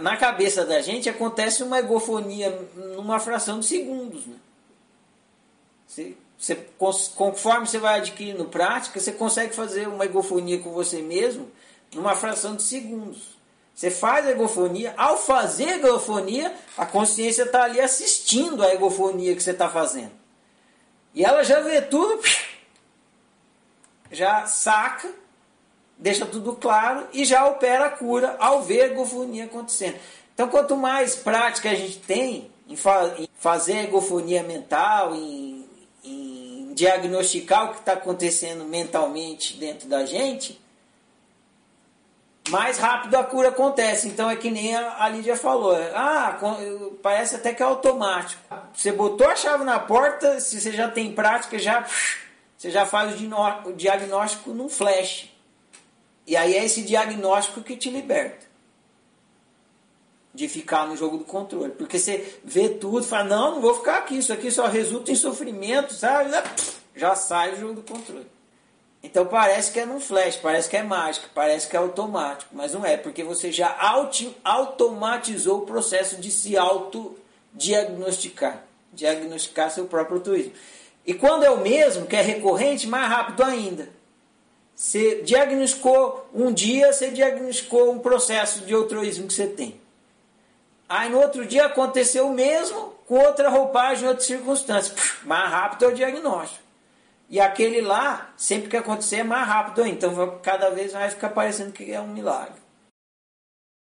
na cabeça da gente acontece uma egofonia numa fração de segundos. Né? Você, você, conforme você vai adquirindo prática, você consegue fazer uma egofonia com você mesmo numa fração de segundos. Você faz a egofonia, ao fazer a egofonia, a consciência está ali assistindo a egofonia que você está fazendo. E ela já vê tudo, já saca, deixa tudo claro e já opera a cura ao ver a egofonia acontecendo. Então, quanto mais prática a gente tem em, fa em fazer egofonia mental, em, em diagnosticar o que está acontecendo mentalmente dentro da gente, mais rápido a cura acontece. Então é que nem a Lídia falou. Ah, parece até que é automático. Você botou a chave na porta, se você já tem prática, já você já faz o diagnóstico num flash. E aí é esse diagnóstico que te liberta. De ficar no jogo do controle. Porque você vê tudo fala, não, não vou ficar aqui, isso aqui só resulta em sofrimento, sabe? Já sai o jogo do controle. Então parece que é num flash, parece que é mágica, parece que é automático, mas não é, porque você já auto, automatizou o processo de se autodiagnosticar, diagnosticar seu próprio turismo. E quando é o mesmo, que é recorrente, mais rápido ainda. Você diagnosticou um dia, você diagnosticou um processo de altruísmo que você tem. Aí no outro dia aconteceu o mesmo, com outra roupagem, outra circunstância. Mais rápido é o diagnóstico. E aquele lá, sempre que acontecer, é mais rápido. Então cada vez mais fica parecendo que é um milagre.